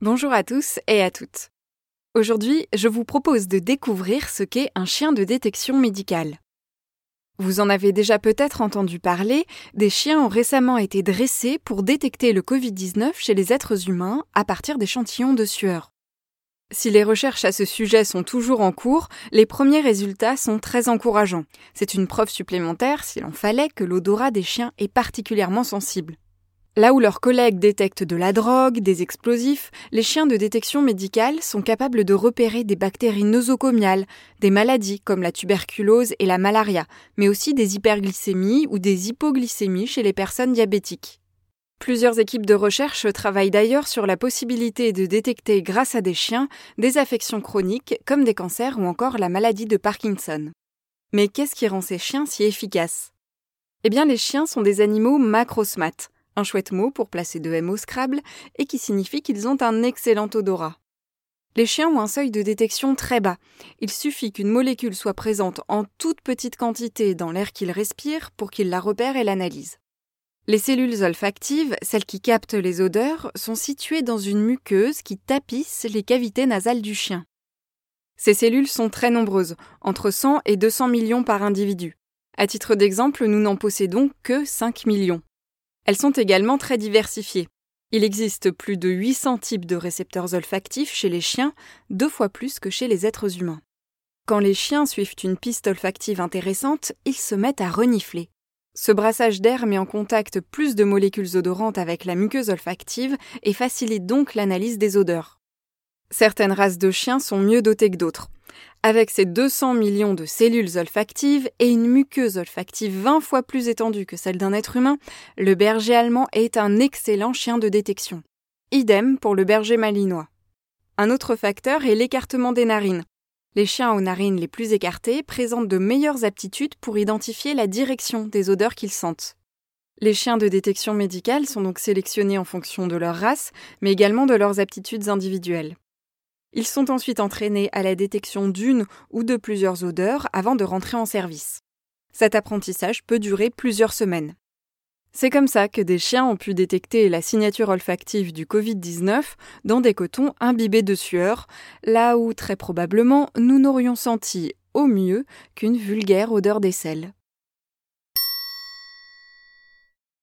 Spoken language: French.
Bonjour à tous et à toutes. Aujourd'hui, je vous propose de découvrir ce qu'est un chien de détection médicale. Vous en avez déjà peut-être entendu parler, des chiens ont récemment été dressés pour détecter le Covid-19 chez les êtres humains à partir d'échantillons de sueur. Si les recherches à ce sujet sont toujours en cours, les premiers résultats sont très encourageants. C'est une preuve supplémentaire, s'il en fallait, que l'odorat des chiens est particulièrement sensible. Là où leurs collègues détectent de la drogue, des explosifs, les chiens de détection médicale sont capables de repérer des bactéries nosocomiales, des maladies comme la tuberculose et la malaria, mais aussi des hyperglycémies ou des hypoglycémies chez les personnes diabétiques. Plusieurs équipes de recherche travaillent d'ailleurs sur la possibilité de détecter grâce à des chiens des affections chroniques comme des cancers ou encore la maladie de Parkinson. Mais qu'est-ce qui rend ces chiens si efficaces? Eh bien les chiens sont des animaux macrosmates un chouette mot pour placer deux M au Scrabble, et qui signifie qu'ils ont un excellent odorat. Les chiens ont un seuil de détection très bas. Il suffit qu'une molécule soit présente en toute petite quantité dans l'air qu'ils respirent pour qu'ils la repèrent et l'analysent. Les cellules olfactives, celles qui captent les odeurs, sont situées dans une muqueuse qui tapisse les cavités nasales du chien. Ces cellules sont très nombreuses, entre 100 et 200 millions par individu. À titre d'exemple, nous n'en possédons que 5 millions. Elles sont également très diversifiées. Il existe plus de 800 types de récepteurs olfactifs chez les chiens, deux fois plus que chez les êtres humains. Quand les chiens suivent une piste olfactive intéressante, ils se mettent à renifler. Ce brassage d'air met en contact plus de molécules odorantes avec la muqueuse olfactive et facilite donc l'analyse des odeurs. Certaines races de chiens sont mieux dotées que d'autres. Avec ses 200 millions de cellules olfactives et une muqueuse olfactive 20 fois plus étendue que celle d'un être humain, le berger allemand est un excellent chien de détection. Idem pour le berger malinois. Un autre facteur est l'écartement des narines. Les chiens aux narines les plus écartées présentent de meilleures aptitudes pour identifier la direction des odeurs qu'ils sentent. Les chiens de détection médicale sont donc sélectionnés en fonction de leur race, mais également de leurs aptitudes individuelles. Ils sont ensuite entraînés à la détection d'une ou de plusieurs odeurs avant de rentrer en service. Cet apprentissage peut durer plusieurs semaines. C'est comme ça que des chiens ont pu détecter la signature olfactive du Covid-19 dans des cotons imbibés de sueur, là où très probablement nous n'aurions senti au mieux qu'une vulgaire odeur d'aisselle.